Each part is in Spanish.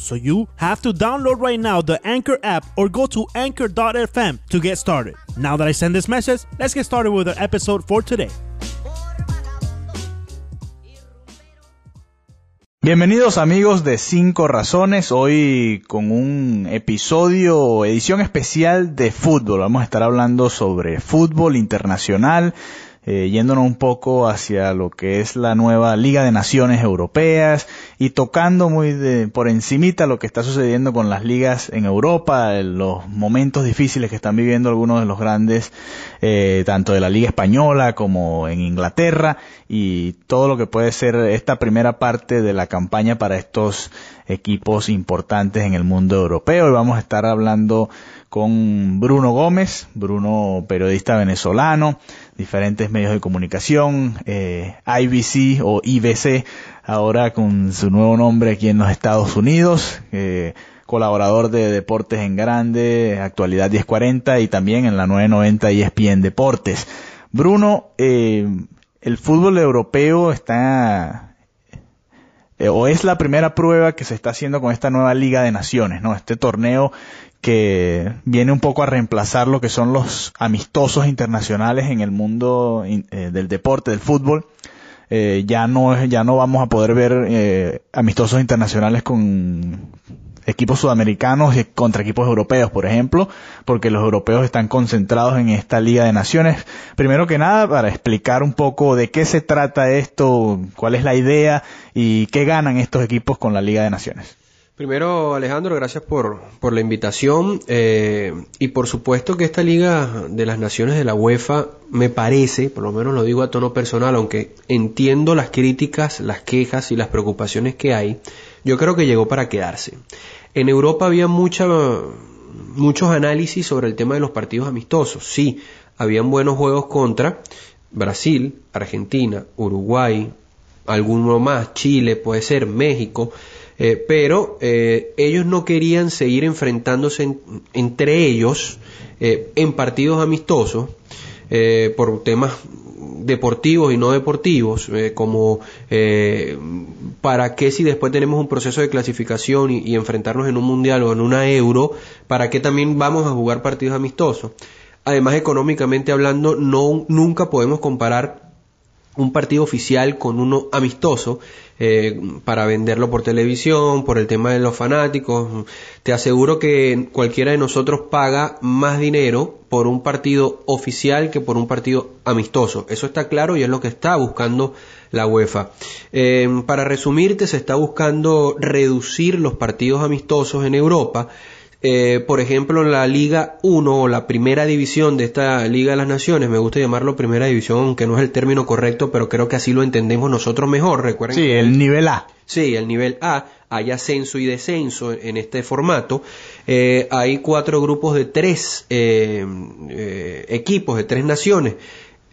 So you have to download right now the Anchor app or go to anchor.fm to get started. Now that I send this message, let's get started with our episode for today. Bienvenidos amigos de Cinco Razones, hoy con un episodio, edición especial de fútbol. Vamos a estar hablando sobre fútbol internacional, eh, yéndonos un poco hacia lo que es la nueva Liga de Naciones Europeas y tocando muy de, por encimita lo que está sucediendo con las ligas en Europa, los momentos difíciles que están viviendo algunos de los grandes, eh, tanto de la Liga Española como en Inglaterra y todo lo que puede ser esta primera parte de la campaña para estos equipos importantes en el mundo europeo. Y vamos a estar hablando con Bruno Gómez, Bruno periodista venezolano, diferentes medios de comunicación, eh, IBC o IBC, ahora con su nuevo nombre aquí en los Estados Unidos, eh, colaborador de Deportes en Grande, Actualidad 1040 y también en la 990 ESPN Deportes. Bruno, eh, el fútbol europeo está eh, o es la primera prueba que se está haciendo con esta nueva Liga de Naciones, ¿no? Este torneo que viene un poco a reemplazar lo que son los amistosos internacionales en el mundo eh, del deporte, del fútbol. Eh, ya no ya no vamos a poder ver eh, amistosos internacionales con equipos sudamericanos y contra equipos europeos, por ejemplo, porque los europeos están concentrados en esta Liga de Naciones. Primero que nada, para explicar un poco de qué se trata esto, cuál es la idea y qué ganan estos equipos con la Liga de Naciones. Primero, Alejandro, gracias por, por la invitación eh, y por supuesto que esta Liga de las Naciones de la UEFA me parece, por lo menos lo digo a tono personal, aunque entiendo las críticas, las quejas y las preocupaciones que hay, yo creo que llegó para quedarse. En Europa había mucha, muchos análisis sobre el tema de los partidos amistosos. Sí, habían buenos juegos contra Brasil, Argentina, Uruguay, alguno más, Chile, puede ser, México, eh, pero eh, ellos no querían seguir enfrentándose entre ellos eh, en partidos amistosos por temas deportivos y no deportivos, como para qué si después tenemos un proceso de clasificación y, y, enfrentarnos en un mundial o en una euro, para qué también vamos a jugar partidos amistosos. Además, económicamente hablando, no, nunca podemos comparar un partido oficial con uno amistoso eh, para venderlo por televisión, por el tema de los fanáticos. Te aseguro que cualquiera de nosotros paga más dinero por un partido oficial que por un partido amistoso. Eso está claro y es lo que está buscando la UEFA. Eh, para resumirte, se está buscando reducir los partidos amistosos en Europa eh, por ejemplo, en la Liga 1 o la primera división de esta Liga de las Naciones, me gusta llamarlo primera división, aunque no es el término correcto, pero creo que así lo entendemos nosotros mejor, recuerden. Sí, el nivel A. Sí, el nivel A, hay ascenso y descenso en este formato. Eh, hay cuatro grupos de tres eh, equipos, de tres naciones.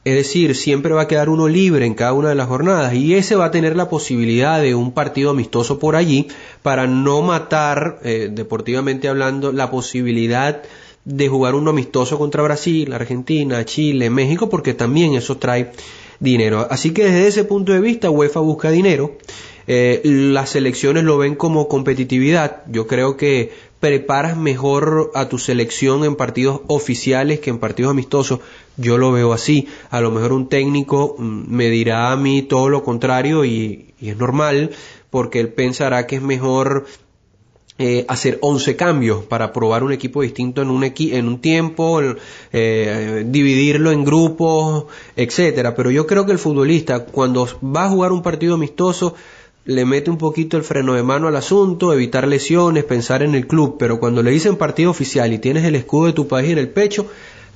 Es decir, siempre va a quedar uno libre en cada una de las jornadas y ese va a tener la posibilidad de un partido amistoso por allí para no matar, eh, deportivamente hablando, la posibilidad de jugar uno amistoso contra Brasil, Argentina, Chile, México, porque también eso trae dinero. Así que desde ese punto de vista, UEFA busca dinero. Eh, las selecciones lo ven como competitividad. Yo creo que preparas mejor a tu selección en partidos oficiales que en partidos amistosos. Yo lo veo así. A lo mejor un técnico mm, me dirá a mí todo lo contrario y, es normal porque él pensará que es mejor eh, hacer 11 cambios para probar un equipo distinto en un, en un tiempo, eh, dividirlo en grupos, etcétera. Pero yo creo que el futbolista, cuando va a jugar un partido amistoso, le mete un poquito el freno de mano al asunto, evitar lesiones, pensar en el club, pero cuando le dicen partido oficial y tienes el escudo de tu país en el pecho,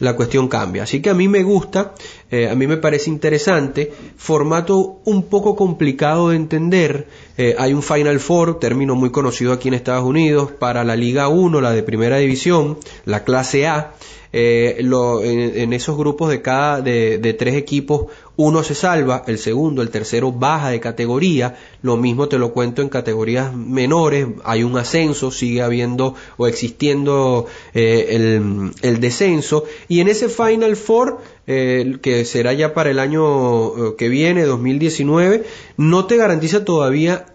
la cuestión cambia. Así que a mí me gusta, eh, a mí me parece interesante, formato un poco complicado de entender, Eh, hay un Final Four, término muy conocido aquí en Estados Unidos, para la Liga 1, la de Primera División, la clase A. Eh, en, esos grupos de cada de, tres equipos uno se salva, el segundo, el tercero baja de categoría, lo mismo te lo cuento en categorías menores, hay un ascenso, sigue habiendo o existiendo eh, el, el, descenso. Y en ese Final Four eh, que será ya para el año que viene, 2019, no te garantiza todavía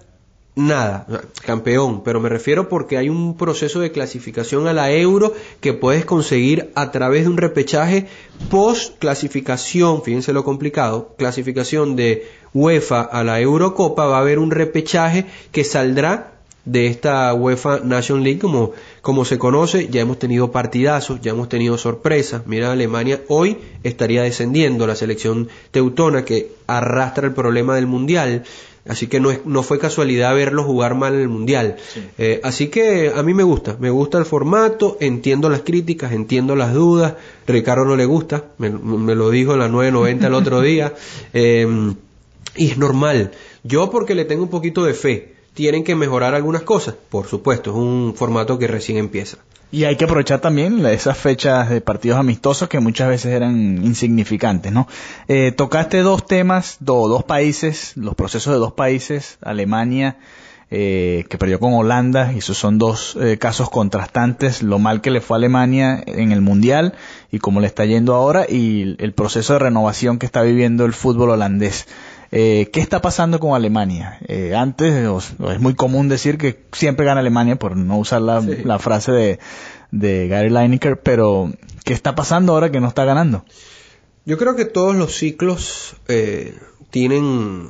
nada, campeón, pero me refiero porque hay un proceso de clasificación a la euro que puedes conseguir a través de un repechaje post clasificación, fíjense lo complicado, clasificación de UEFA a la Eurocopa, va a haber un repechaje que saldrá de esta UEFA Nation League como, como se conoce, ya hemos tenido partidazos, ya hemos tenido sorpresas, mira Alemania hoy estaría descendiendo la selección teutona que arrastra el problema del mundial, Así que no, es, no fue casualidad verlo jugar mal en el Mundial. Eh, así que a mí me gusta, me gusta el formato, entiendo las críticas, entiendo las dudas. Ricardo no le gusta, me, lo dijo en la 990 el otro día. Em, y es normal. Yo porque le tengo un poquito de fe. Tienen que mejorar algunas cosas, por supuesto, es un formato que recién empieza. Y hay que aprovechar también esas fechas de partidos amistosos que muchas veces eran insignificantes, ¿no? Eh, tocaste dos temas, dos países, los procesos de dos países, Alemania, eh, que perdió con Holanda, y esos son dos eh, casos contrastantes, lo mal que le fue a Alemania en el Mundial y cómo le está yendo ahora, y el proceso de renovación que está viviendo el fútbol holandés. Eh, ¿Qué está pasando con Alemania? Eh, antes es muy común decir que siempre gana Alemania, por no usar la, frase de, de Gary Lineker, pero ¿qué está pasando ahora que no está ganando? Yo creo que todos los ciclos eh, tienen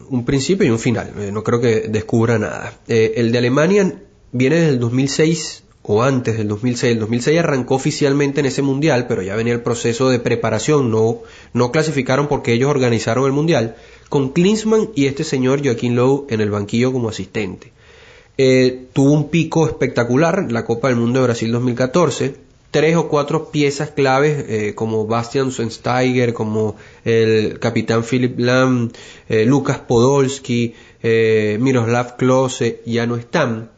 un principio y un final. no creo que descubra nada. el de Alemania viene desde el 2006 o antes del 2006. El 2006 arrancó oficialmente en ese mundial, pero ya venía el proceso de preparación. No, no clasificaron porque ellos organizaron el mundial con Klinsmann y este señor Joaquín Lowe en el banquillo como asistente. Eh, tuvo un pico espectacular, la Copa del Mundo de Brasil 2014, tres o cuatro piezas claves eh, como Bastian Schweinsteiger, como el capitán Philip Lam, eh, Lucas Podolski, Miroslav Klose ya no están.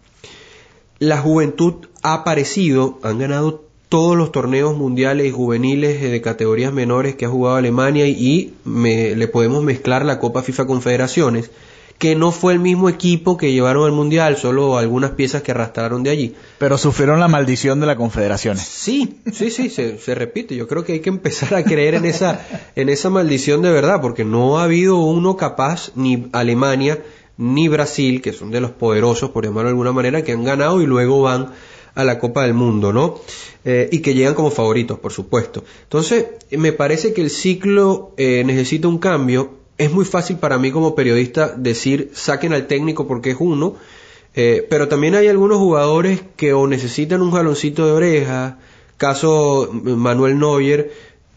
La juventud ha aparecido, han ganado todos los torneos mundiales y juveniles de categorías menores que ha jugado Alemania y le podemos mezclar la Copa FIFA Confederaciones, que no fue el mismo equipo que llevaron al Mundial, solo algunas piezas que arrastraron de allí. Pero sufrieron la maldición de la Confederaciones. Sí, sí, sí, se, se repite. Yo creo que hay que empezar a creer en esa, en esa maldición de verdad, porque no ha habido uno capaz, ni Alemania, ni Brasil, que son de los poderosos, por llamarlo de alguna manera, que han ganado y luego van a la Copa del Mundo, ¿no? Eh, y que llegan como favoritos, por supuesto. Entonces, me parece que el ciclo eh, necesita un cambio. Es muy fácil para mí como periodista decir saquen al técnico porque es uno, eh, pero también hay algunos jugadores que o necesitan un jaloncito de oreja, caso Manuel Neuer,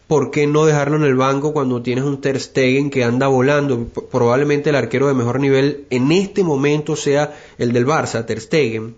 ¿por qué no dejarlo en el banco cuando tienes un Ter Stegen que anda volando? Probablemente el arquero de mejor nivel en este momento sea el del Barça, Ter Stegen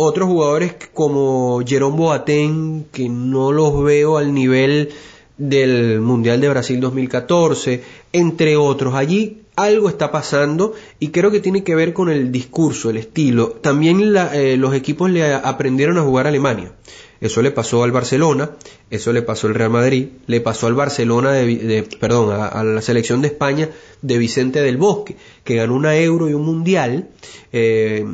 otros jugadores como Jerome Boateng, que no los veo al nivel del Mundial de Brasil 2014, entre otros. Allí algo está pasando y creo que tiene que ver con el discurso, el estilo. También eh, los equipos le aprendieron a jugar a Alemania. Eso le pasó al Barcelona, eso le pasó al Real Madrid, le pasó al Barcelona de, perdón, a, la selección de España de Vicente del Bosque, que ganó una Euro y un Mundial, eh,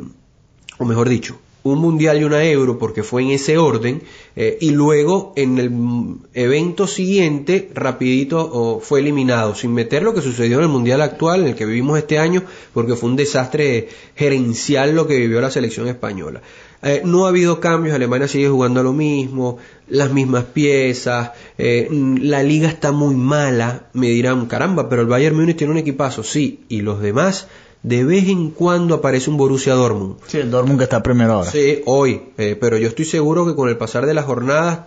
o mejor dicho, un mundial y una euro porque fue en ese orden eh, y luego en el evento siguiente rapidito fue eliminado sin meter lo que sucedió en el mundial actual en el que vivimos este año porque fue un desastre gerencial lo que vivió la selección española eh, no ha habido cambios Alemania sigue jugando a lo mismo las mismas piezas eh, la liga está muy mala me dirán caramba pero el Bayern Múnich tiene un equipazo sí y los demás de vez en cuando aparece un Borussia Dortmund. Sí, el Dortmund que está primero ahora. Sí, hoy. Eh, pero yo estoy seguro que con el pasar de las jornadas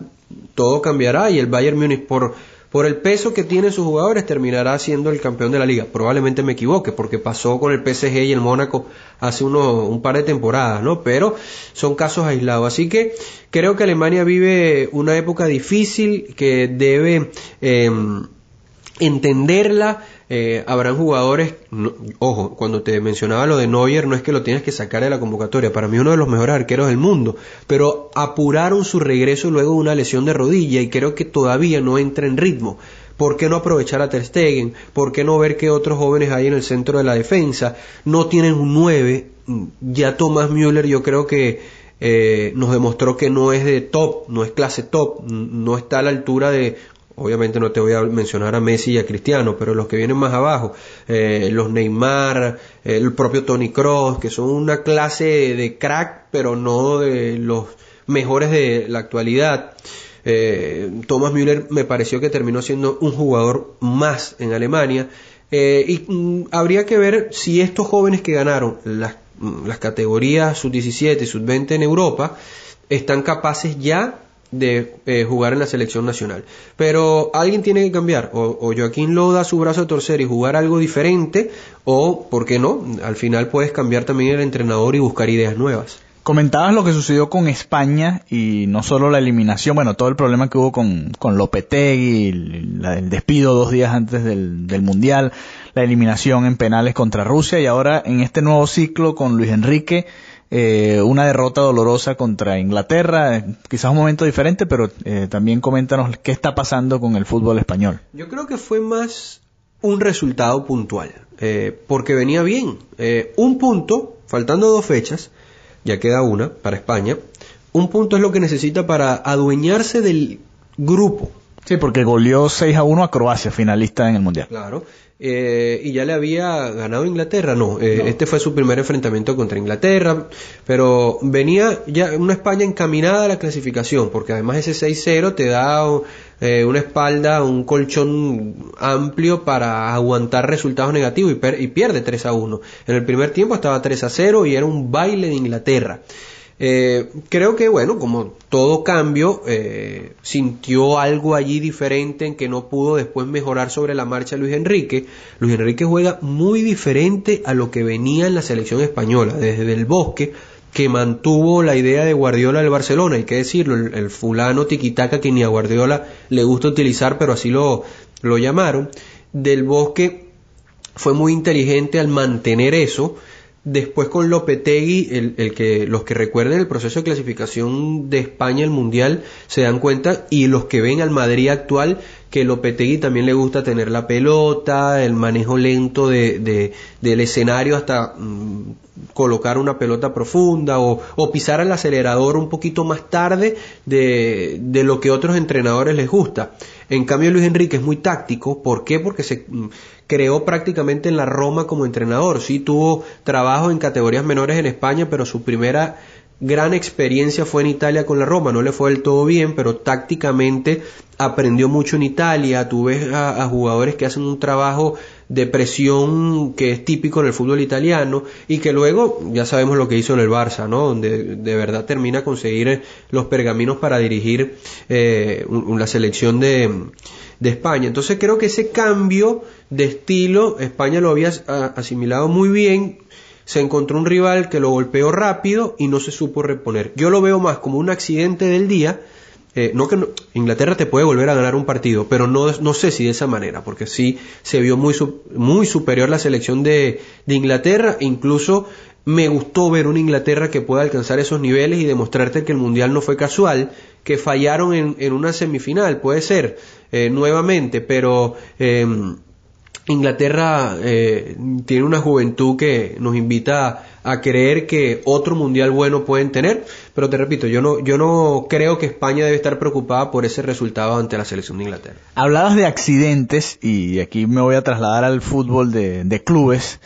todo cambiará y el Bayern Múnich por, por el peso que tienen sus jugadores terminará siendo el campeón de la liga. Probablemente me equivoque porque pasó con el PSG y el Mónaco hace uno, un par de temporadas, ¿no? Pero son casos aislados. Así que creo que Alemania vive una época difícil que debe em, entenderla Eh, habrán jugadores, ojo, cuando te mencionaba lo de Neuer, no es que lo tienes que sacar de la convocatoria, para mí uno de los mejores arqueros del mundo, pero apuraron su regreso luego de una lesión de rodilla y creo que todavía no entra en ritmo. ¿Por qué no aprovechar a Ter Stegen? ¿Por qué no ver que otros jóvenes hay en el centro de la defensa? No tienen un 9. Ya Thomas Müller yo creo que eh, nos demostró que no es de top, no es clase top, no está a la altura de obviamente no te voy a mencionar a Messi y a Cristiano, pero los que vienen más abajo, eh, los Neymar, el propio Tony Cross, que son una clase de crack, pero no de los mejores de la actualidad. Eh, Thomas Müller me pareció que terminó siendo un jugador más en Alemania. Eh, y mm, habría que ver si estos jóvenes que ganaron las, mm, las categorías sub-17 y sub-20 en Europa están capaces ya de eh, jugar en la selección nacional. Pero alguien tiene que cambiar. O, o, Joaquín lo da su brazo a torcer y jugar algo diferente, o, ¿por qué no? Al final puedes cambiar también el entrenador y buscar ideas nuevas. Comentabas lo que sucedió con España y no solo la eliminación, bueno, todo el problema que hubo con, con Lopetegui, el, el despido dos días antes del, del Mundial, la eliminación en penales contra Rusia y ahora en este nuevo ciclo con Luis Enrique, eh, una derrota dolorosa contra Inglaterra, quizás un momento diferente, pero eh, también coméntanos qué está pasando con el fútbol español. Yo creo que fue más un resultado puntual, eh, porque venía bien. Eh, un punto, faltando dos fechas, ya queda una para España. Un punto es lo que necesita para adueñarse del grupo. Sí, porque goleó 6 a 1 a Croacia, finalista en el Mundial. Claro. Eh, y ya le había ganado Inglaterra, no, eh, no, este fue su primer enfrentamiento contra Inglaterra, pero venía ya una España encaminada a la clasificación, porque además ese 6-0 te da eh, una espalda, un colchón amplio para aguantar resultados negativos y, y pierde 3 a 1. En el primer tiempo estaba 3 a 0 y era un baile de Inglaterra. Eh, creo que, bueno, como todo cambio, eh, sintió algo allí diferente en que no pudo después mejorar sobre la marcha Luis Enrique. Luis Enrique juega muy diferente a lo que venía en la selección española, desde el bosque, que mantuvo la idea de Guardiola del Barcelona, hay que decirlo, el, el fulano tiquitaca que ni a Guardiola le gusta utilizar, pero así lo, lo llamaron. Del bosque fue muy inteligente al mantener eso Después con Lopetegui, el, el, que los que recuerden el proceso de clasificación de España al Mundial se dan cuenta y los que ven al Madrid actual que Lopetegui también le gusta tener la pelota, el manejo lento de, de del escenario hasta mmm, colocar una pelota profunda o, o, pisar el acelerador un poquito más tarde de, de lo que otros entrenadores les gusta. En cambio Luis Enrique es muy táctico, ¿por qué? Porque se creó prácticamente en la Roma como entrenador. Sí tuvo trabajo en categorías menores en España, pero su primera gran experiencia fue en Italia con la Roma. No le fue del todo bien, pero tácticamente aprendió mucho en Italia. Tú ves a, jugadores que hacen un trabajo de presión que es típico en el fútbol italiano y que luego ya sabemos lo que hizo en el Barça, ¿no? Donde de verdad termina conseguir los pergaminos para dirigir eh, la selección de, de España. Entonces creo que ese cambio de estilo España lo había asimilado muy bien. Se encontró un rival que lo golpeó rápido y no se supo reponer. Yo lo veo más como un accidente del día. Eh, no que no, Inglaterra te puede volver a ganar un partido, pero no, no sé si de esa manera, porque sí se vio muy, muy superior la selección de, de Inglaterra, incluso me gustó ver una Inglaterra que pueda alcanzar esos niveles y demostrarte que el Mundial no fue casual, que fallaron en, en una semifinal, puede ser, eh, nuevamente, pero eh, Inglaterra eh, tiene una juventud que nos invita a, creer que otro mundial bueno pueden tener, pero te repito, yo no, yo no creo que España debe estar preocupada por ese resultado ante la selección de Inglaterra. Hablabas de accidentes y aquí me voy a trasladar al fútbol de clubes.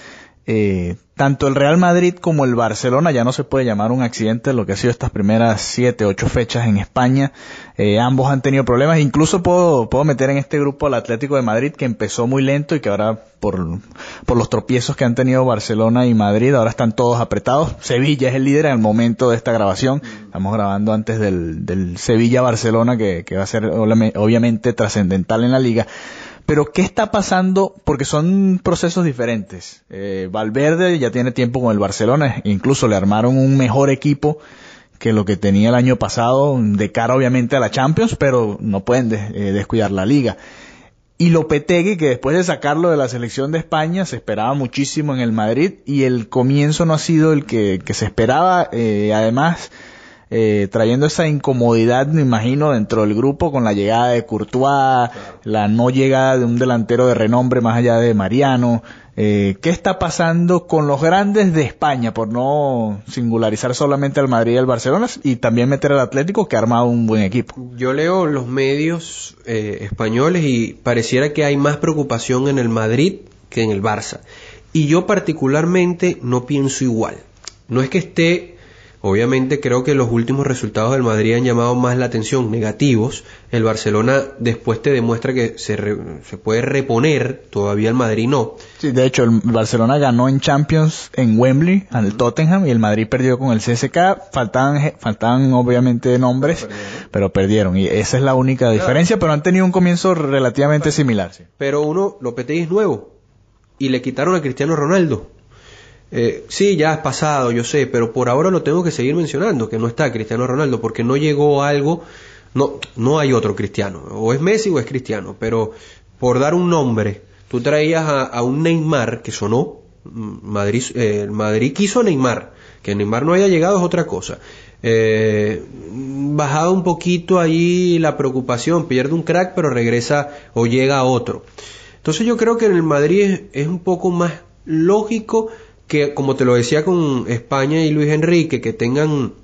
Eh, tanto el Real Madrid como el Barcelona ya no se puede llamar un accidente lo que ha sido estas primeras siete, ocho fechas en España. Eh, ambos han tenido problemas. Incluso puedo, puedo meter en este grupo al Atlético de Madrid que empezó muy lento y que ahora por, por los tropiezos que han tenido Barcelona y Madrid ahora están todos apretados. Sevilla es el líder en el momento de esta grabación. Estamos grabando antes del, del Sevilla-Barcelona que, que va a ser obviamente trascendental en la liga. Pero ¿qué está pasando? Porque son procesos diferentes. Eh, Valverde ya tiene tiempo con el Barcelona, incluso le armaron un mejor equipo que lo que tenía el año pasado, de cara obviamente a la Champions, pero no pueden de, eh, descuidar la liga. y Lopetegui, que después de sacarlo de la selección de España, se esperaba muchísimo en el Madrid y el comienzo no ha sido el que, se esperaba. Eh, además, eh, trayendo esa incomodidad, me imagino, dentro del grupo con la llegada de Courtois, la no llegada de un delantero de renombre más allá de Mariano. Eh, ¿Qué está pasando con los grandes de España, por no singularizar solamente al Madrid y al Barcelona, y también meter al Atlético, que ha armado un buen equipo? Yo leo los medios eh, españoles y pareciera que hay más preocupación en el Madrid que en el Barça. Y yo particularmente no pienso igual. No es que esté Obviamente creo que los últimos resultados del Madrid han llamado más la atención, negativos. El Barcelona después te demuestra que se, se puede reponer, todavía el Madrid no. Sí, de hecho el Barcelona ganó en Champions en Wembley al Tottenham y el Madrid perdió con el CSK. Faltaban, faltaban obviamente nombres, pero perdieron. Y esa es la única diferencia, pero han tenido un comienzo relativamente similar. Pero uno, Lopetegui es nuevo y le quitaron a Cristiano Ronaldo. Eh, sí, ya es pasado, yo sé, pero por ahora lo tengo que seguir mencionando, que no está Cristiano Ronaldo, porque no llegó algo, no, no hay otro Cristiano, o es Messi o es Cristiano, pero por dar un nombre, tú traías a, un Neymar que sonó, mm, Madrid, eh, Madrid quiso a Neymar, que Neymar no haya llegado es otra cosa. Eh, bajado un poquito ahí la preocupación, pierde un crack, pero regresa o llega a otro. Entonces yo creo que en el Madrid es un poco más lógico que, como te lo decía con España y Luis Enrique, que tengan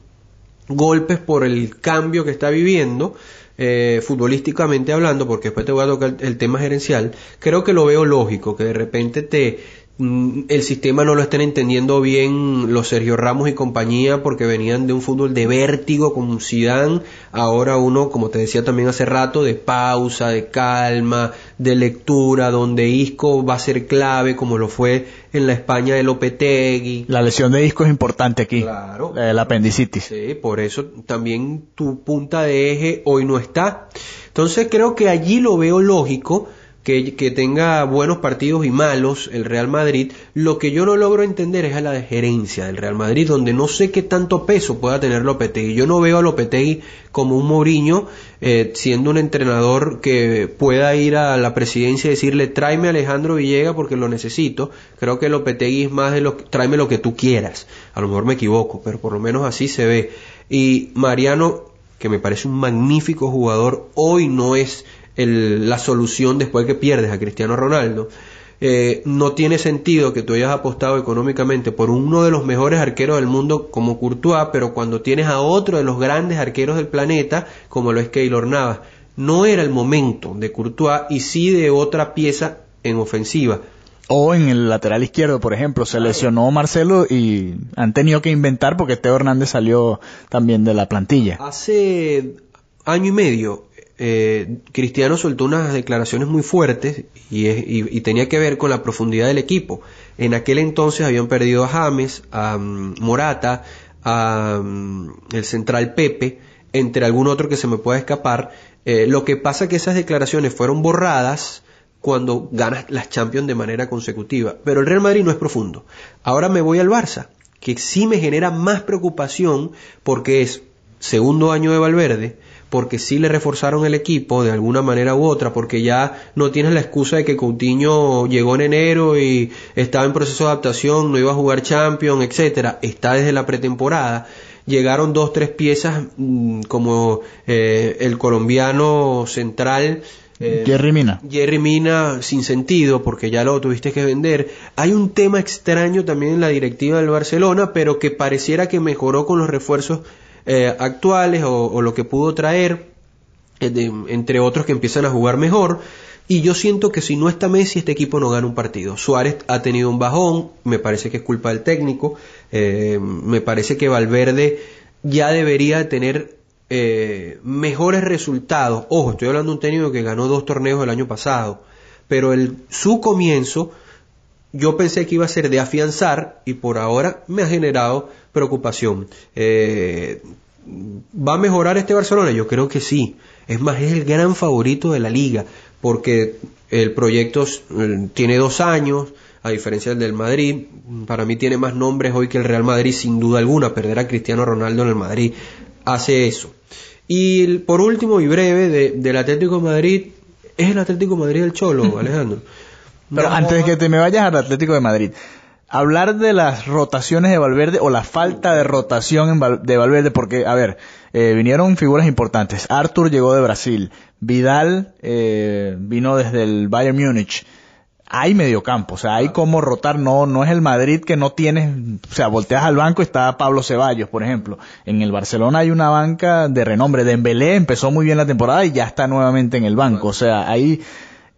golpes por el cambio que está viviendo, eh, futbolísticamente hablando, porque después te voy a tocar el tema gerencial, creo que lo veo lógico, que de repente te, el sistema no lo estén entendiendo bien los Sergio Ramos y compañía porque venían de un fútbol de vértigo con Zidane, ahora uno, como te decía también hace rato, de pausa, de calma, de lectura, donde Isco va a ser clave como lo fue en la España de Lopetegui. La lesión de Isco es importante aquí. Claro. El apendicitis. Sí, por eso también tu punta de eje hoy no está. Entonces creo que allí lo veo lógico que, tenga buenos partidos y malos el Real Madrid, lo que yo no logro entender es a la gerencia del Real Madrid, donde no sé qué tanto peso pueda tener Lopetegui. Yo no veo a Lopetegui como un Mourinho, eh, siendo un entrenador que pueda ir a la presidencia y decirle tráeme a Alejandro Villega porque lo necesito. Creo que Lopetegui es más de lo tráeme lo que tú quieras. A lo mejor me equivoco, pero por lo menos así se ve. Y Mariano, que me parece un magnífico jugador, hoy no es la solución después que pierdes a Cristiano Ronaldo. Eh, no tiene sentido que tú hayas apostado económicamente por uno de los mejores arqueros del mundo como Courtois, pero cuando tienes a otro de los grandes arqueros del planeta, como lo es Keylor Navas, no era el momento de Courtois y sí de otra pieza en ofensiva. O en el lateral izquierdo, por ejemplo, se lesionó Marcelo y han tenido que inventar porque Teo Hernández salió también de la plantilla. Hace año y medio eh, Cristiano soltó unas declaraciones muy fuertes y, tenía que ver con la profundidad del equipo. En aquel entonces habían perdido a James, a mm, Morata, a mm, el central Pepe, entre algún otro que se me pueda escapar. Eh, lo que pasa es que esas declaraciones fueron borradas cuando ganas las Champions de manera consecutiva. Pero el Real Madrid no es profundo. Ahora me voy al Barça, que sí me genera más preocupación porque es segundo año de Valverde, porque sí le reforzaron el equipo de alguna manera u otra, porque ya no tienes la excusa de que Coutinho llegó en enero y estaba en proceso de adaptación, no iba a jugar Champions, etcétera, está desde la pretemporada. Llegaron dos, tres piezas mm, como eh, el colombiano central, eh, Jerry Mina. Jerry Mina sin sentido porque ya lo tuviste que vender. Hay un tema extraño también en la directiva del Barcelona, pero que pareciera que mejoró con los refuerzos eh, actuales o, lo que pudo traer, eh, entre otros que empiezan a jugar mejor. Y yo siento que si no está Messi, este equipo no gana un partido. Suárez ha tenido un bajón, me parece que es culpa del técnico, eh, me parece que Valverde ya debería tener mejores resultados. Ojo, estoy hablando de un técnico que ganó dos torneos el año pasado, pero el, su comienzo yo pensé que iba a ser de afianzar y por ahora me ha generado preocupación. Eh, ¿Va a mejorar este Barcelona? Yo creo que sí. Es más, es el gran favorito de la liga porque el proyecto eh, tiene dos años, a diferencia del Madrid. Para mí tiene más nombres hoy que el Real Madrid, sin duda alguna. Perder a Cristiano Ronaldo en el Madrid hace eso. Y por último y breve, del Atlético de Madrid, Es el Atlético de Madrid del Cholo, Alejandro. Pero No, antes de que te me vayas al Atlético de Madrid, hablar de las rotaciones de Valverde o la falta de rotación en Val- de Valverde, porque, a ver, eh, vinieron figuras importantes. Arthur llegó de Brasil, Vidal eh, vino desde el Bayern Múnich. Hay mediocampo, o sea, hay cómo rotar, no, no es el Madrid que no tienes, o sea, volteas al banco y está Pablo Ceballos, por ejemplo. En el Barcelona hay una banca de renombre, Dembélé empezó muy bien la temporada y ya está nuevamente en el banco, o sea, ahí,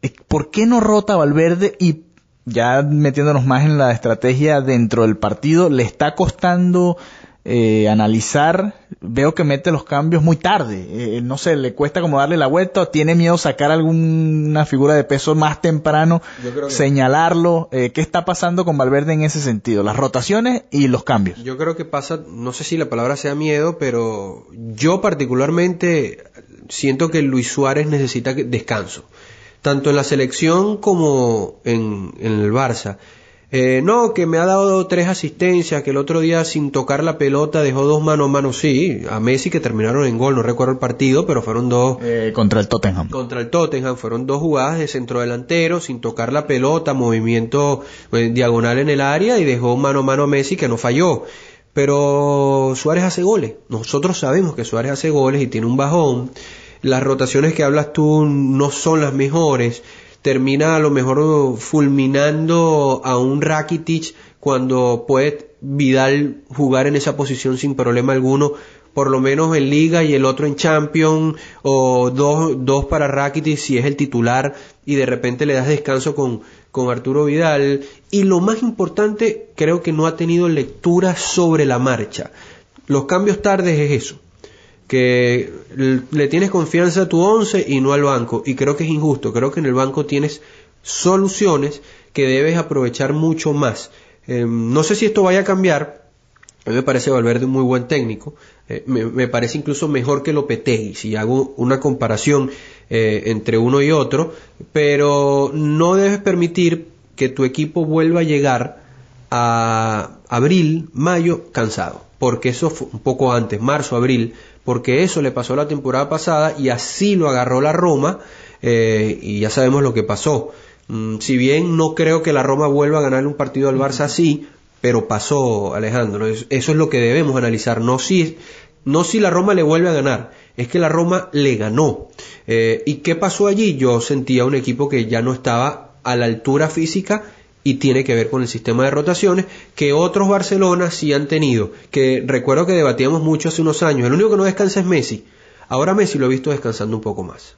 eh, ¿por qué no rota Valverde y ya metiéndonos más en la estrategia dentro del partido, le está costando eh, analizar, veo que mete los cambios muy tarde, eh, no sé, le cuesta como darle la vuelta o tiene miedo sacar alguna figura de peso más temprano, que- señalarlo, eh, ¿qué está pasando con Valverde en ese sentido? Las rotaciones y los cambios. Yo creo que pasa, no sé si la palabra sea miedo, pero yo particularmente siento que Luis Suárez necesita descanso, tanto en la selección como en, en el Barça. Eh, no, que me ha dado tres asistencias, que el otro día sin tocar la pelota dejó dos mano a mano, sí, a Messi que terminaron en gol, no recuerdo el partido, pero fueron dos, Eh, contra el Tottenham. contra el Tottenham fueron dos jugadas de centrodelantero sin tocar la pelota, movimiento eh, diagonal en el área y dejó mano a mano a Messi que no falló. Pero Suárez hace goles. Nosotros sabemos que Suárez hace goles y tiene un bajón. Las rotaciones que hablas tú no son las mejores. Termina a lo mejor fulminando a un Rakitic cuando puede Vidal jugar en esa posición sin problema alguno por lo menos en Liga y el otro en Champions, o dos, dos para Rakitic si es el titular, y de repente le das descanso con, con Arturo Vidal. Y lo más importante, creo que no ha tenido lectura sobre la marcha. Los cambios tardes es eso, que le tienes confianza a tu once y no al banco, y creo que es injusto, creo que en el banco tienes soluciones que debes aprovechar mucho más. Eh, no sé si esto vaya a cambiar, a mí me parece Valverde un muy buen técnico. Eh, me, parece incluso mejor que Lopetegui, si hago una comparación eh, entre uno y otro. Pero no debes permitir que tu equipo vuelva a llegar a abril, mayo, cansado. Porque eso fue un poco antes, marzo, abril. Porque eso le pasó la temporada pasada y así lo agarró la Roma. eh, y ya sabemos lo que pasó. Mm, si bien no creo que la Roma vuelva a ganar un partido al Barça así, pero pasó, Alejandro. Es- Eso es lo que debemos analizar. No si, no si la Roma le vuelve a ganar, es que la Roma le ganó. Eh, ¿Y qué pasó allí? Yo sentía un equipo que ya no estaba a la altura física y tiene que ver con el sistema de rotaciones que otros Barcelona sí han tenido. Que recuerdo que debatíamos mucho hace unos años. El único que no descansa es Messi. Ahora Messi lo he visto descansando un poco más.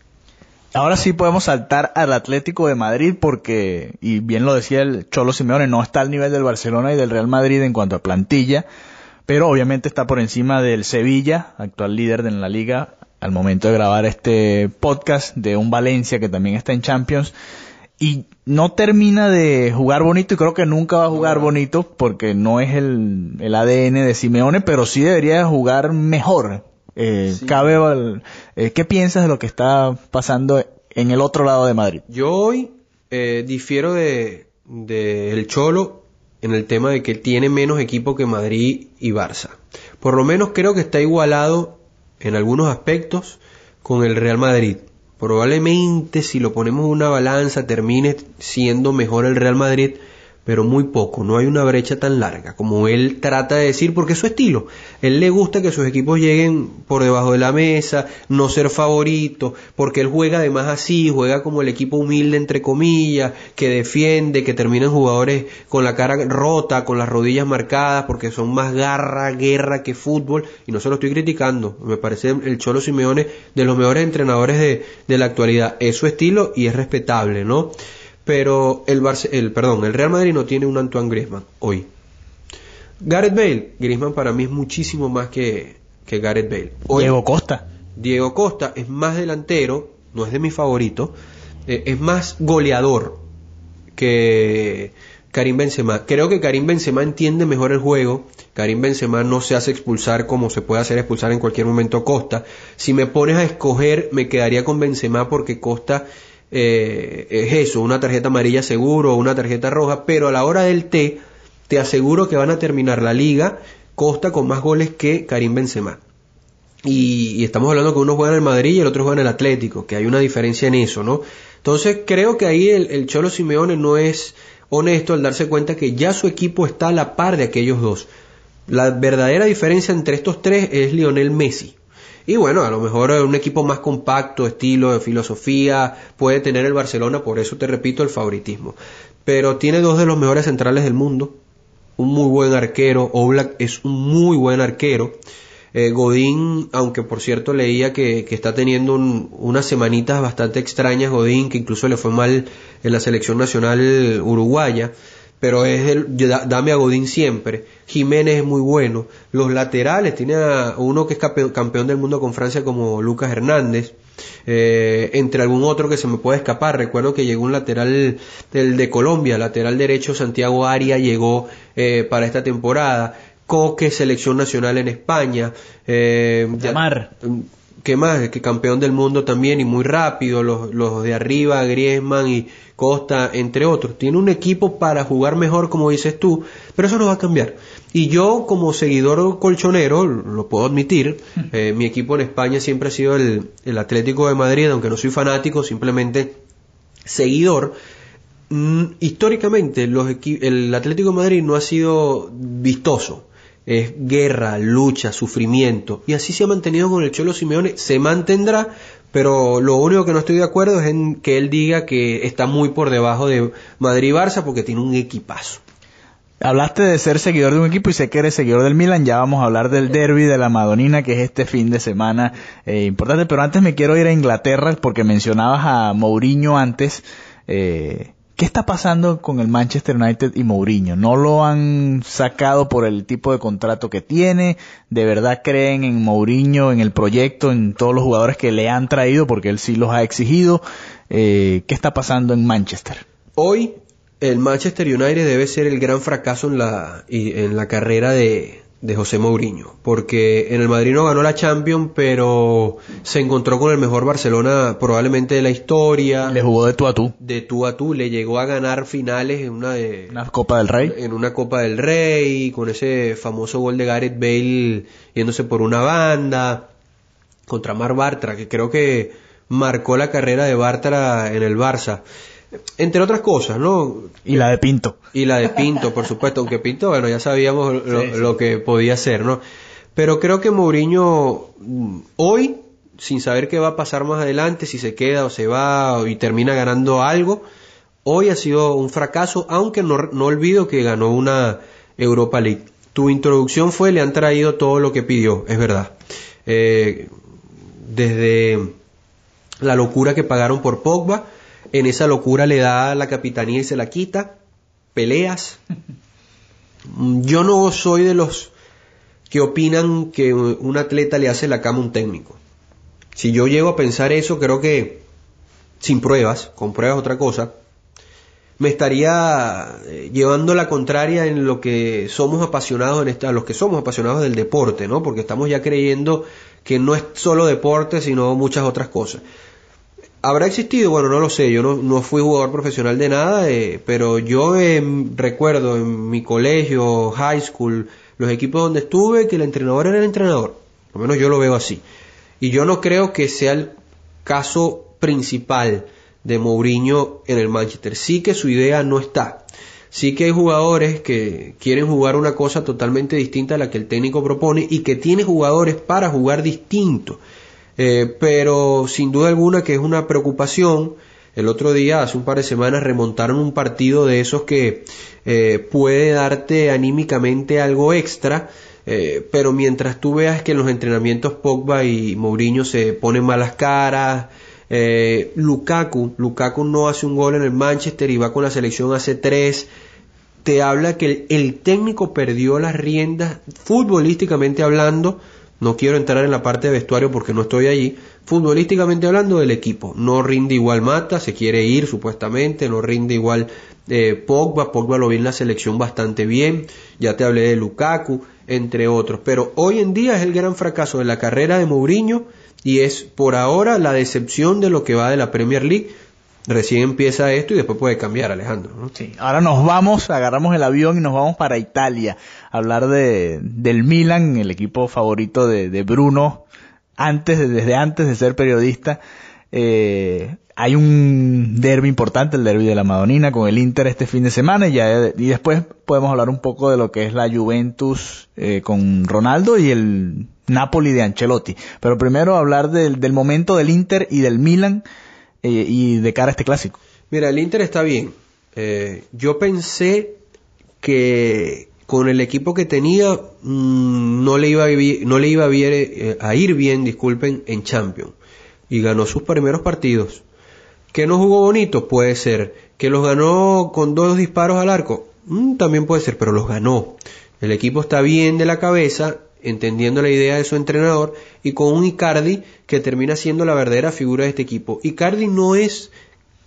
Ahora sí podemos saltar al Atlético de Madrid porque, y bien lo decía el Cholo Simeone, no está al nivel del Barcelona y del Real Madrid en cuanto a plantilla, pero obviamente está por encima del Sevilla, actual líder de la liga, al momento de grabar este podcast, de un Valencia que también está en Champions, y no termina de jugar bonito y creo que nunca va a jugar bonito porque no es el, el ADN de Simeone, pero sí debería jugar mejor. Eh, cabe, eh, ¿Qué piensas de lo que está pasando en el otro lado de Madrid? Yo hoy eh, difiero de, de el Cholo en el tema de que tiene menos equipo que Madrid y Barça. Por lo menos creo que está igualado en algunos aspectos con el Real Madrid. Probablemente si lo ponemos una balanza termine siendo mejor el Real Madrid, pero muy poco, no hay una brecha tan larga como él trata de decir, porque es su estilo. Él le gusta que sus equipos lleguen por debajo de la mesa, no ser favorito, porque él juega además así, juega como el equipo humilde entre comillas, que defiende, que terminan jugadores con la cara rota, con las rodillas marcadas, porque son más garra, guerra que fútbol, y no se lo estoy criticando, me parece el Cholo Simeone de los mejores entrenadores de, de la actualidad, es su estilo y es respetable, ¿no? Pero el, Barce- el, perdón, el Real Madrid no tiene un Antoine Griezmann hoy. Gareth Bale, Griezmann para mí es muchísimo más que, que Gareth Bale. Hoy, Diego Costa. Diego Costa es más delantero, no es de mi favorito, eh, es más goleador que Karim Benzema. Creo que Karim Benzema entiende mejor el juego. Karim Benzema no se hace expulsar como se puede hacer expulsar en cualquier momento Costa. Si me pones a escoger, me quedaría con Benzema porque Costa eh, es eso, una tarjeta amarilla seguro una tarjeta roja, pero a la hora del té, te aseguro que van a terminar la liga Costa con más goles que Karim Benzema. y, estamos hablando que uno juega en el Madrid y el otro juega en el Atlético, que hay una diferencia en eso, ¿no? Entonces creo que ahí el, el Cholo Simeone no es honesto al darse cuenta que ya su equipo está a la par de aquellos dos. La verdadera diferencia entre estos tres es Lionel Messi. Y bueno, a lo mejor un equipo más compacto, estilo de filosofía, puede tener el Barcelona, por eso te repito el favoritismo. Pero tiene dos de los mejores centrales del mundo, un muy buen arquero, Oblak es un muy buen arquero. Eh, Godín, aunque por cierto leía que, está teniendo unas semanitas bastante extrañas, Godín, que incluso le fue mal en la selección nacional uruguaya, pero es el, dame a Godín siempre. Jiménez es muy bueno. Los laterales, tiene a uno que es campeón del mundo con Francia como Lucas Hernández. Eh, entre algún otro que se me puede escapar. Recuerdo que llegó un lateral del de Colombia, lateral derecho Santiago Aria llegó eh, para esta temporada. Coque, selección nacional en España. Eh, ¿Qué más? Que campeón del mundo también y muy rápido, los, los de arriba, Griezmann y Costa, entre otros. Tiene un equipo para jugar mejor, como dices tú, pero eso no va a cambiar. Y yo, como seguidor colchonero, lo puedo admitir, eh, mi equipo en España siempre ha sido el, el Atlético de Madrid, aunque no soy fanático, simplemente seguidor. Mm, históricamente, los el Atlético de Madrid no ha sido vistoso es guerra, lucha, sufrimiento. Y así se ha mantenido con el Cholo Simeone, se mantendrá, pero lo único que no estoy de acuerdo es en que él diga que está muy por debajo de Madrid y Barça porque tiene un equipazo. Hablaste de ser seguidor de un equipo y sé que eres seguidor del Milan. Ya vamos a hablar del derby de la Madonina, que es este fin de semana eh, importante. Pero antes me quiero ir a Inglaterra porque mencionabas a Mourinho antes. Eh, ¿Qué está pasando con el Manchester United y Mourinho? ¿No lo han sacado por el tipo de contrato que tiene? ¿De verdad creen en Mourinho, en el proyecto, en todos los jugadores que le han traído porque él sí los ha exigido? Eh, ¿Qué está pasando en Manchester? Hoy el Manchester United debe ser el gran fracaso en la, en la carrera de, de José Mourinho, porque en el Madrid no ganó la Champions, pero se encontró con el mejor Barcelona probablemente de la historia. Le jugó de tú a tú. De tú a tú, le llegó a ganar finales en una de una Copa del Rey. En una Copa del Rey, con ese famoso gol de Gareth Bale yéndose por una banda contra Mar Bartra, que creo que marcó la carrera de Bartra en el Barça entre otras cosas, ¿no? Y la de Pinto. Y la de Pinto, por supuesto, aunque Pinto, bueno, ya sabíamos lo, que podía ser, ¿no? Pero creo que Mourinho mm, hoy, sin saber qué va a pasar más adelante, si se queda o se va y termina ganando algo, hoy ha sido un fracaso, aunque no, no olvido que ganó una Europa League. Tu introducción fue, le han traído todo lo que pidió, es verdad. Eh, desde la locura que pagaron por Pogba, en esa locura le da la capitanía y se la quita, peleas. Yo no soy de los que opinan que un atleta le hace la cama a un técnico. Si yo llego a pensar eso, creo que sin pruebas, con pruebas otra cosa, me estaría eh, llevando la contraria en lo que somos apasionados en esta, a los que somos apasionados del deporte, ¿no? Porque estamos ya creyendo que no es solo deporte, sino muchas otras cosas. ¿Habrá existido? Bueno, no lo sé, yo no, no fui jugador profesional de nada, eh, pero yo recuerdo en mi colegio, high school, los equipos donde estuve, que el entrenador era el entrenador. Por lo menos yo lo veo así. Y yo no creo que sea el caso principal de Mourinho en el Manchester. Sí que su idea no está. Sí que hay jugadores que quieren jugar una cosa totalmente distinta a la que el técnico propone y que tiene jugadores para jugar distinto. Eh, pero sin duda alguna que es una preocupación. El otro día, hace un par de semanas, remontaron un partido de esos que eh, puede darte anímicamente algo extra, eh, pero mientras tú veas que en los entrenamientos Pogba y Mourinho se ponen malas caras, Lukaku, Lukaku no hace un gol en el Manchester y va con la selección hace tres, te habla que el técnico perdió las riendas futbolísticamente hablando no quiero entrar en la parte de vestuario porque no estoy allí. Futbolísticamente hablando del equipo, no rinde igual Mata, se quiere ir supuestamente, no rinde igual eh, Pogba, Pogba lo vi en la selección bastante bien, ya te hablé de Lukaku, entre otros. Pero hoy en día es el gran fracaso de la carrera de Mourinho y es por ahora la decepción de lo que va de la Premier League Recién empieza esto y después puede cambiar, Alejandro. Sí, ahora nos vamos, agarramos el avión y nos vamos para Italia hablar de, del Milan, el equipo favorito de, de Bruno, antes, desde antes de ser periodista, eh, hay un derby importante, el derby de la Madonina con el Inter este fin de semana y, ya, y después podemos hablar un poco de lo que es la Juventus eh, con Ronaldo y el Napoli de Ancelotti. Pero primero hablar del, del momento del Inter y del Milan eh, y de cara a este clásico. Mira, el Inter está bien. Eh, yo pensé que con el equipo que tenía mm, no le iba, a, no le iba a, eh, a ir bien, disculpen, en Champions. Y ganó sus primeros partidos. ¿Que no jugó bonito? Puede ser. ¿Que los ganó con dos disparos al arco? Mm, también puede ser, pero los ganó. El equipo está bien de la cabeza, entendiendo la idea de su entrenador, y con un Icardi que termina siendo la verdadera figura de este equipo. Icardi no es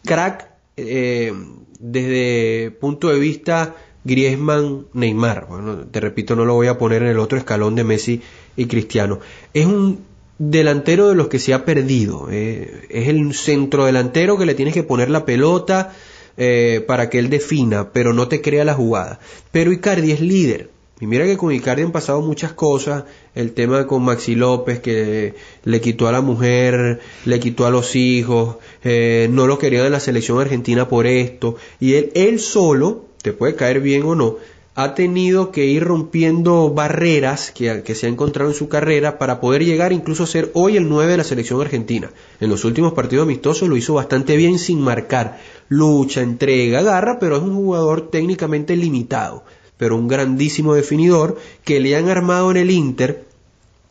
crack eh, desde punto de vista Griezmann, Neymar. Bueno, te repito, no lo voy a poner en el otro escalón de Messi y Cristiano. Es un delantero de los que se ha perdido. Eh, es el centro delantero que le tienes que poner la pelota eh, para que él defina, pero no te crea la jugada. Pero Icardi es líder. Y mira que con Icardi han pasado muchas cosas, el tema con Maxi López que le quitó a la mujer, le quitó a los hijos, eh, no lo querían en la selección argentina por esto, y él, él solo, te puede caer bien o no, ha tenido que ir rompiendo barreras que, se ha encontrado en su carrera para poder llegar incluso a ser hoy el 9 de la selección argentina. En los últimos partidos amistosos lo hizo bastante bien sin marcar lucha, entrega, garra, pero es un jugador técnicamente limitado pero un grandísimo definidor que le han armado en el Inter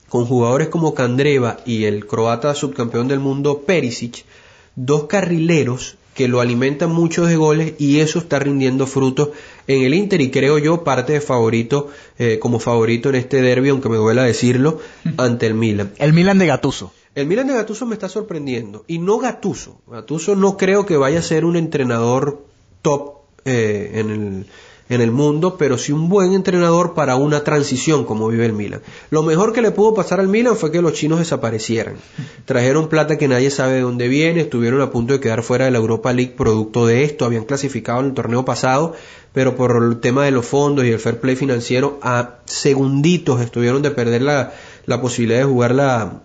con jugadores como Candreva y el croata subcampeón del mundo Perisic, dos carrileros que lo alimentan mucho de goles y eso está rindiendo frutos en el Inter y creo yo parte de favorito eh, como favorito en este derby, aunque me duela decirlo, ante el Milan. El Milan de Gatuso. El Milan de Gatuso me está sorprendiendo y no Gatuso. Gatuso no creo que vaya a ser un entrenador top eh, en el en el mundo, pero sí un buen entrenador para una transición como vive el Milan. Lo mejor que le pudo pasar al Milan fue que los chinos desaparecieran. Trajeron plata que nadie sabe de dónde viene, estuvieron a punto de quedar fuera de la Europa League producto de esto, habían clasificado en el torneo pasado, pero por el tema de los fondos y el fair play financiero, a segunditos estuvieron de perder la, la posibilidad de jugar la,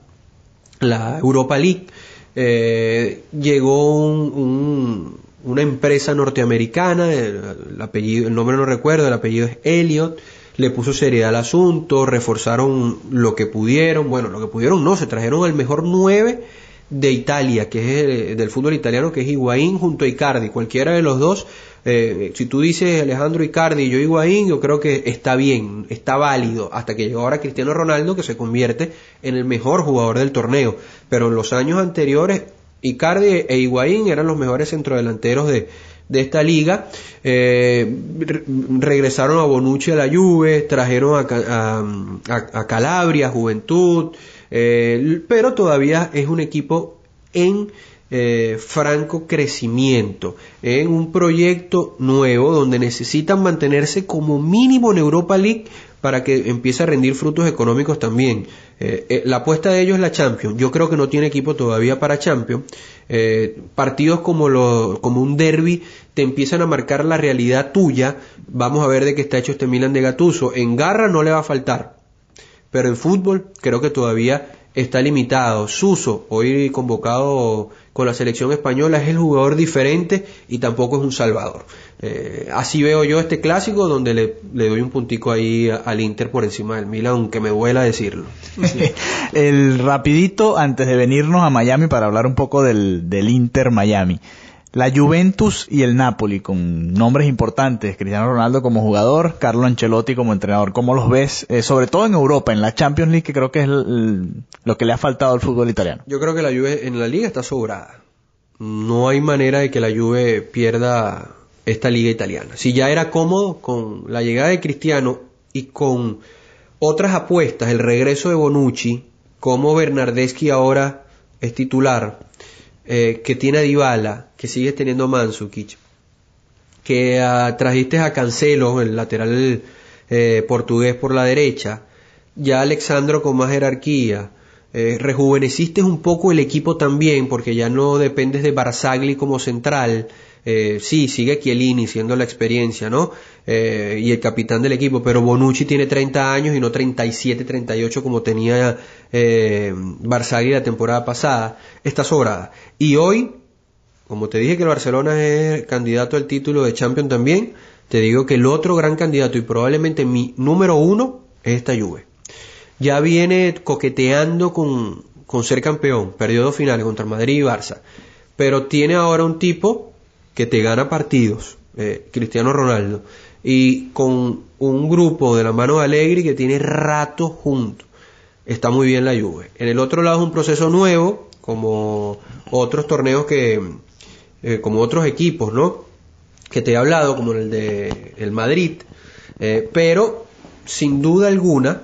la Europa League. Eh, llegó un una empresa norteamericana, el, apellido, el nombre no recuerdo, el apellido es Elliot, le puso seriedad al asunto, reforzaron lo que pudieron, bueno, lo que pudieron no, se trajeron al mejor nueve de Italia, que es del fútbol italiano, que es Higuaín junto a Icardi, cualquiera de los dos, eh, si tú dices Alejandro Icardi y yo Higuaín, yo creo que está bien, está válido, hasta que llegó ahora Cristiano Ronaldo, que se convierte en el mejor jugador del torneo, pero en los años anteriores Icardi e Higuaín eran los mejores centrodelanteros de, de esta liga. Eh, regresaron a Bonucci a la Juve, trajeron a, a, Calabria, Juventud, eh, pero todavía es un equipo en eh, franco crecimiento, en un proyecto nuevo donde necesitan mantenerse como mínimo en Europa League para que empiece a rendir frutos económicos también. Eh, eh, la apuesta de ellos es la Champions. Yo creo que no tiene equipo todavía para Champions. Eh, partidos como, lo, como un derby te empiezan a marcar la realidad tuya. Vamos a ver de qué está hecho este Milan de Gatuso. En garra no le va a faltar. Pero en fútbol creo que todavía está limitado. Suso, hoy convocado con la selección española, es el jugador diferente y tampoco es un salvador. Eh, así veo yo este clásico donde le, doy un puntico ahí al Inter por encima del Milan, aunque me duela decirlo. el rapidito antes de venirnos a Miami para hablar un poco del, del Inter Miami. La Juventus y el Napoli, con nombres importantes, Cristiano Ronaldo como jugador, Carlo Ancelotti como entrenador. ¿Cómo los ves? Eh, sobre todo en Europa, en la Champions League, que creo que es lo que le ha faltado al fútbol italiano. Yo creo que la Juve en la liga está sobrada. No hay manera de que la Juve pierda esta liga italiana. Si ya era cómodo con la llegada de Cristiano y con otras apuestas, el regreso de Bonucci, como Bernardeschi ahora es titular, eh, que tiene a Dybala, que sigue teniendo a Mansukic, que uh, trajiste a Cancelo, el lateral eh, portugués por la derecha, ya Alexandro con más jerarquía, eh, rejuveneciste un poco el equipo también, porque ya no dependes de Barzagli como central, Eh, sí, sigue Chiellini siendo la experiencia, ¿no? Eh, y el capitán del equipo, pero Bonucci tiene 30 años y no 37, 38 como tenía eh, Barzagli la temporada pasada. Está sobrada. Y hoy, como te dije que el Barcelona es candidato al título de Champions también, te digo que el otro gran candidato y probablemente mi número uno es esta Juve. Ya viene coqueteando con, con ser campeón, perdió dos finales contra Madrid y Barça, pero tiene ahora un tipo que te gana partidos, eh, Cristiano Ronaldo, y con un grupo de la mano de que tiene rato juntos. Está muy bien la Juve. En el otro lado es un proceso nuevo, como otros torneos que, eh, como otros equipos, ¿no? Que te he hablado, como el de el Madrid, eh, pero sin duda alguna,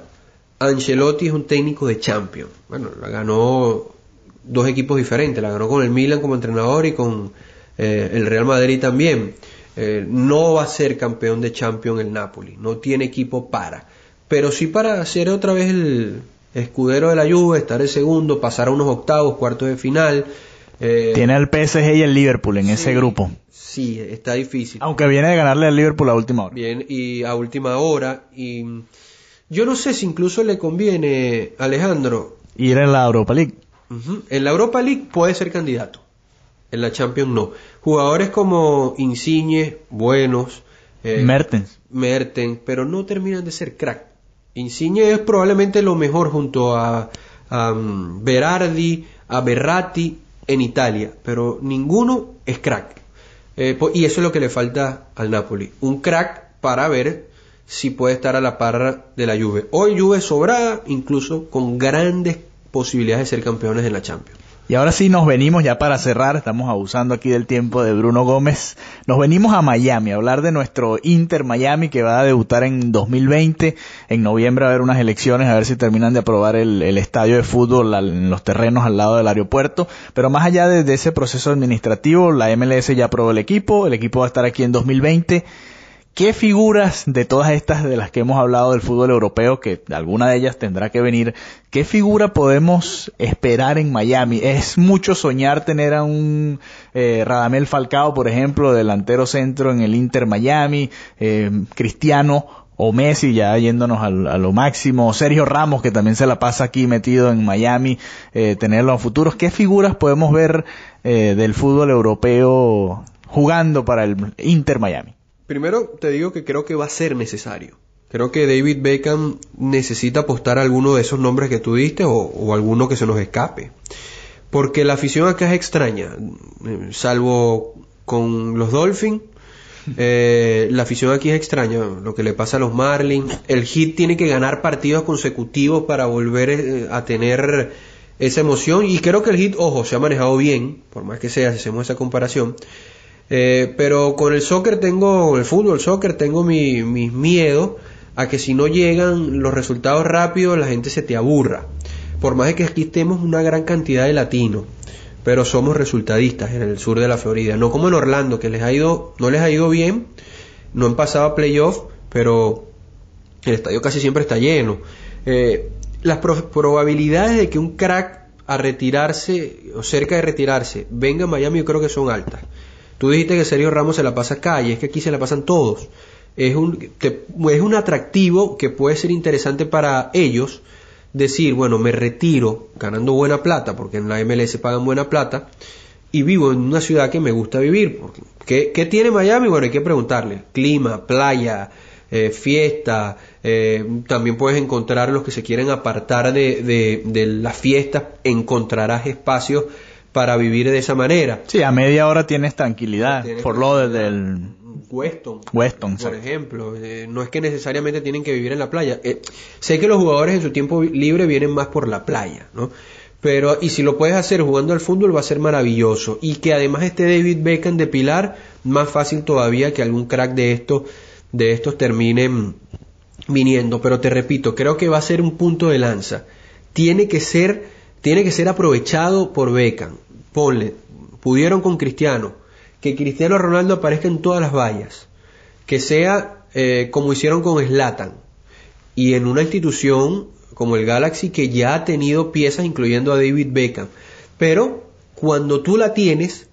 Ancelotti es un técnico de Champions. Bueno, la ganó dos equipos diferentes, la ganó con el Milan como entrenador y con eh, el Real Madrid también. Eh, no va a ser campeón de Champions el Napoli, no tiene equipo para, pero sí para ser otra vez el escudero de la Juve, estar el segundo, pasar a unos octavos, cuartos de final. Eh, tiene al PSG y el Liverpool en ese grupo. Sí, está difícil. Aunque viene de ganarle al Liverpool a última hora. Bien, y a última hora. Y yo no sé si incluso le conviene, Alejandro. Ir en la Europa League. En la Europa League puede ser candidato. En la Champions no. Jugadores como Insigne, buenos. Eh, Mertens. Mertens, pero no terminan de ser crack. Insigne es probablemente lo mejor junto a, um, Berardi, a Berratti en Italia, pero ninguno es crack. Eh, y eso es lo que le falta al Napoli. Un crack para ver si puede estar a la par de la Juve. Hoy Juve sobrada, incluso con grandes posibilidades de ser campeones en la Champions. Y ahora sí nos venimos ya para cerrar, estamos abusando aquí del tiempo de Bruno Gómez. Nos venimos a Miami a hablar de nuestro Inter Miami que va a debutar en 2020. En noviembre a haber unas elecciones, a ver si terminan de aprobar el, estadio de fútbol en los terrenos al lado del aeropuerto. Pero más allá de ese proceso administrativo, la MLS ya aprobó el equipo, el equipo va a estar aquí en 2020 ¿Qué figuras de todas estas de las que hemos hablado del fútbol europeo, que alguna de ellas tendrá que venir, qué figura podemos esperar en Miami? Es mucho soñar tener a un eh, Radamel Falcao, por ejemplo, delantero centro en el Inter Miami, eh, Cristiano o Messi ya yéndonos a, lo máximo, Sergio Ramos que también se la pasa aquí metido en Miami, eh, tenerlo a futuros. ¿Qué figuras podemos ver del fútbol europeo jugando para el Inter Miami? Primero te digo que creo que va a ser necesario. Creo que David Beckham necesita apostar a alguno de esos nombres que tú diste o, alguno que se nos escape. Porque la afición acá es extraña, eh, salvo con los Dolphins. Eh, la afición aquí es extraña, lo que le pasa a los Marlins. El Hit tiene que ganar partidos consecutivos para volver eh, a tener esa emoción. Y creo que el Hit, ojo, se ha manejado bien, por más que sea, si hacemos esa comparación. Eh, pero con el soccer tengo, el fútbol, el soccer, tengo mis miedos a que si no llegan los resultados rápidos, la gente se te aburra. Por más de que aquí estemos una gran cantidad de latinos, pero somos resultadistas en el sur de la Florida. No como en Orlando, que les ha ido, no les ha ido bien, no han pasado a playoff, pero el estadio casi siempre está lleno. Eh, las probabilidades de que un crack a retirarse o cerca de retirarse venga a Miami yo creo que son altas. Tú dijiste que Sergio Ramos se la pasa y es que aquí se la pasan todos. Es un, es un atractivo que puede ser interesante para ellos decir, bueno, me retiro ganando buena plata, porque en la MLS pagan buena plata, y vivo en una ciudad que me gusta vivir. ¿Qué, qué tiene Miami? Bueno, hay que preguntarle. Clima, playa, eh, fiesta, eh, también puedes encontrar los que se quieren apartar de, de, de las fiestas, encontrarás espacios para vivir de esa manera. Sí, a media hora tienes tranquilidad, por lo desde el Weston, Weston por ejemplo. Eh, no es que necesariamente tienen que vivir en la playa. Eh, sé que los jugadores en su tiempo libre vienen más por la playa, ¿no? Pero, y si lo puedes hacer jugando al fútbol va a ser maravilloso. Y que además esté David Beckham de pilar, más fácil todavía que algún crack de estos, de estos terminen viniendo. Pero te repito, creo que va a ser un punto de lanza. Tiene que ser, tiene que ser aprovechado por Beckham ponle, pudieron con Cristiano, que Cristiano Ronaldo aparezca en todas las vallas, que sea eh, como hicieron con Slatan, y en una institución como el Galaxy que ya ha tenido piezas incluyendo a David Beckham, pero cuando tú la tienes,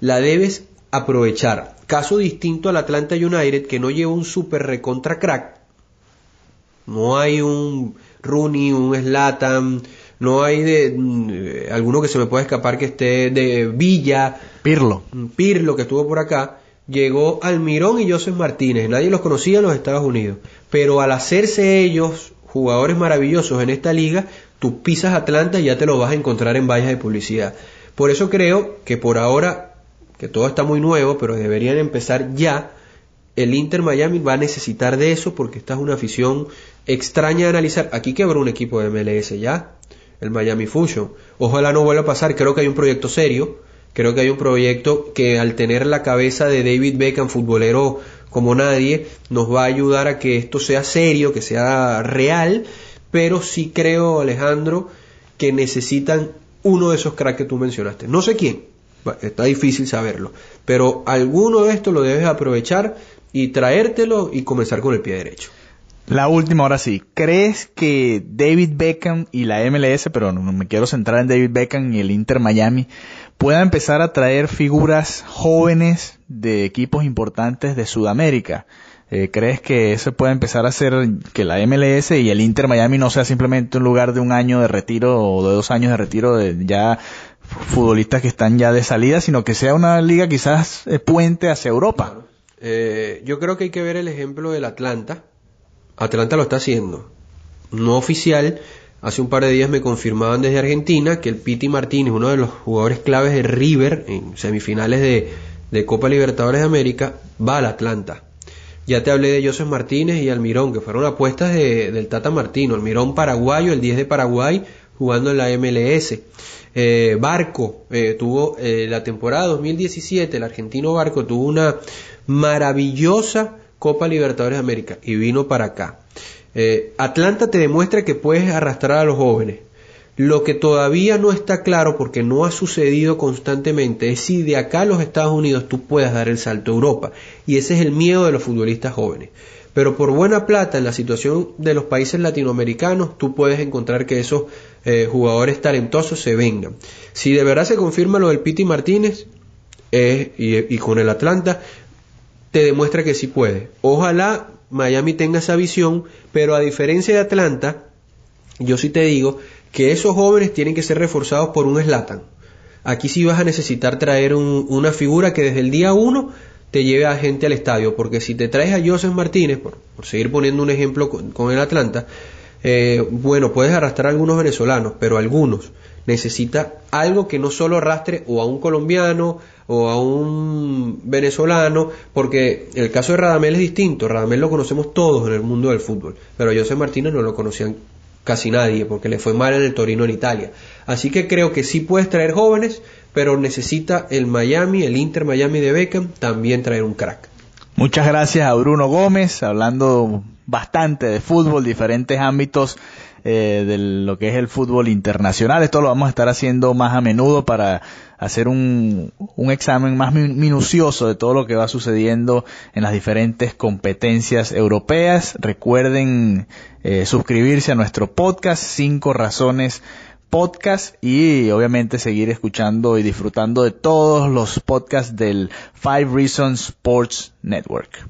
la debes aprovechar. Caso distinto al Atlanta United que no lleva un super recontra crack. No hay un Rooney, un Slatan, no hay de mm, alguno que se me pueda escapar que esté de Villa, Pirlo, Pirlo que estuvo por acá. Llegó Almirón y Joseph Martínez, nadie los conocía en los Estados Unidos, pero al hacerse ellos jugadores maravillosos en esta liga, tú pisas Atlanta y ya te lo vas a encontrar en vallas de publicidad. Por eso creo que por ahora, que todo está muy nuevo, pero deberían empezar ya, el Inter Miami va a necesitar de eso porque esta es una afición extraña de analizar. Aquí quebró un equipo de MLS ya, el Miami Fusion. Ojalá no vuelva a pasar, creo que hay un proyecto serio, creo que hay un proyecto que al tener la cabeza de David Beckham, futbolero como nadie, nos va a ayudar a que esto sea serio, que sea real, pero sí creo, Alejandro, que necesitan uno de esos cracks que tú mencionaste. No sé quién, está difícil saberlo, pero alguno de estos lo debes aprovechar y traértelo y comenzar con el pie derecho. La última, ahora sí. ¿Crees que David Beckham y la MLS, pero no me quiero centrar en David Beckham y el Inter Miami, puedan empezar a traer figuras jóvenes de equipos importantes de Sudamérica? Eh, ¿Crees que eso puede empezar a hacer que la MLS y el Inter Miami no sea simplemente un lugar de un año de retiro o de dos años de retiro de ya futbolistas que están ya de salida, sino que sea una liga quizás eh, puente hacia Europa? Eh, yo creo que hay que ver el ejemplo del Atlanta, Atlanta lo está haciendo. No oficial. Hace un par de días me confirmaban desde Argentina que el Piti Martínez, uno de los jugadores claves de River en semifinales de, Copa Libertadores de América, va al Atlanta. Ya te hablé de Joseph Martínez y Almirón, que fueron apuestas del Tata Martino. Almirón paraguayo, el 10 de Paraguay, jugando en la MLS. Eh, Barco eh, tuvo eh, la temporada 2017, el argentino Barco tuvo una maravillosa Copa Libertadores de América y vino para acá. Eh, Atlanta te demuestra que puedes arrastrar a los jóvenes. Lo que todavía no está claro porque no ha sucedido constantemente es si de acá a los Estados Unidos tú puedas dar el salto a Europa. Y ese es el miedo de los futbolistas jóvenes. Pero por buena plata, en la situación de los países latinoamericanos, tú puedes encontrar que esos eh, jugadores talentosos se vengan. Si de verdad se confirma lo del Piti Martínez eh, y, y con el Atlanta, te demuestra que sí puede. Ojalá Miami tenga esa visión, pero a diferencia de Atlanta, yo sí te digo que esos jóvenes tienen que ser reforzados por un Slatan. Aquí sí vas a necesitar traer una figura que desde el día uno te lleve a gente al estadio, porque si te traes a Joseph Martínez, por, seguir poniendo un ejemplo con, el Atlanta, eh, bueno, puedes arrastrar a algunos venezolanos, pero algunos necesita algo que no solo arrastre o a un colombiano o a un venezolano, porque el caso de Radamel es distinto. Radamel lo conocemos todos en el mundo del fútbol, pero José Martínez no lo conocían casi nadie porque le fue mal en el Torino en Italia. Así que creo que sí puedes traer jóvenes, pero necesita el Miami, el Inter Miami de Beckham, también traer un crack. Muchas gracias a Bruno Gómez, hablando bastante de fútbol, diferentes ámbitos eh, de lo que es el fútbol internacional. Esto lo vamos a estar haciendo más a menudo para hacer un, un examen más minucioso de todo lo que va sucediendo en las diferentes competencias europeas. Recuerden eh, suscribirse a nuestro podcast, Cinco Razones Podcast y obviamente seguir escuchando y disfrutando de todos los podcasts del Five Reasons Sports Network.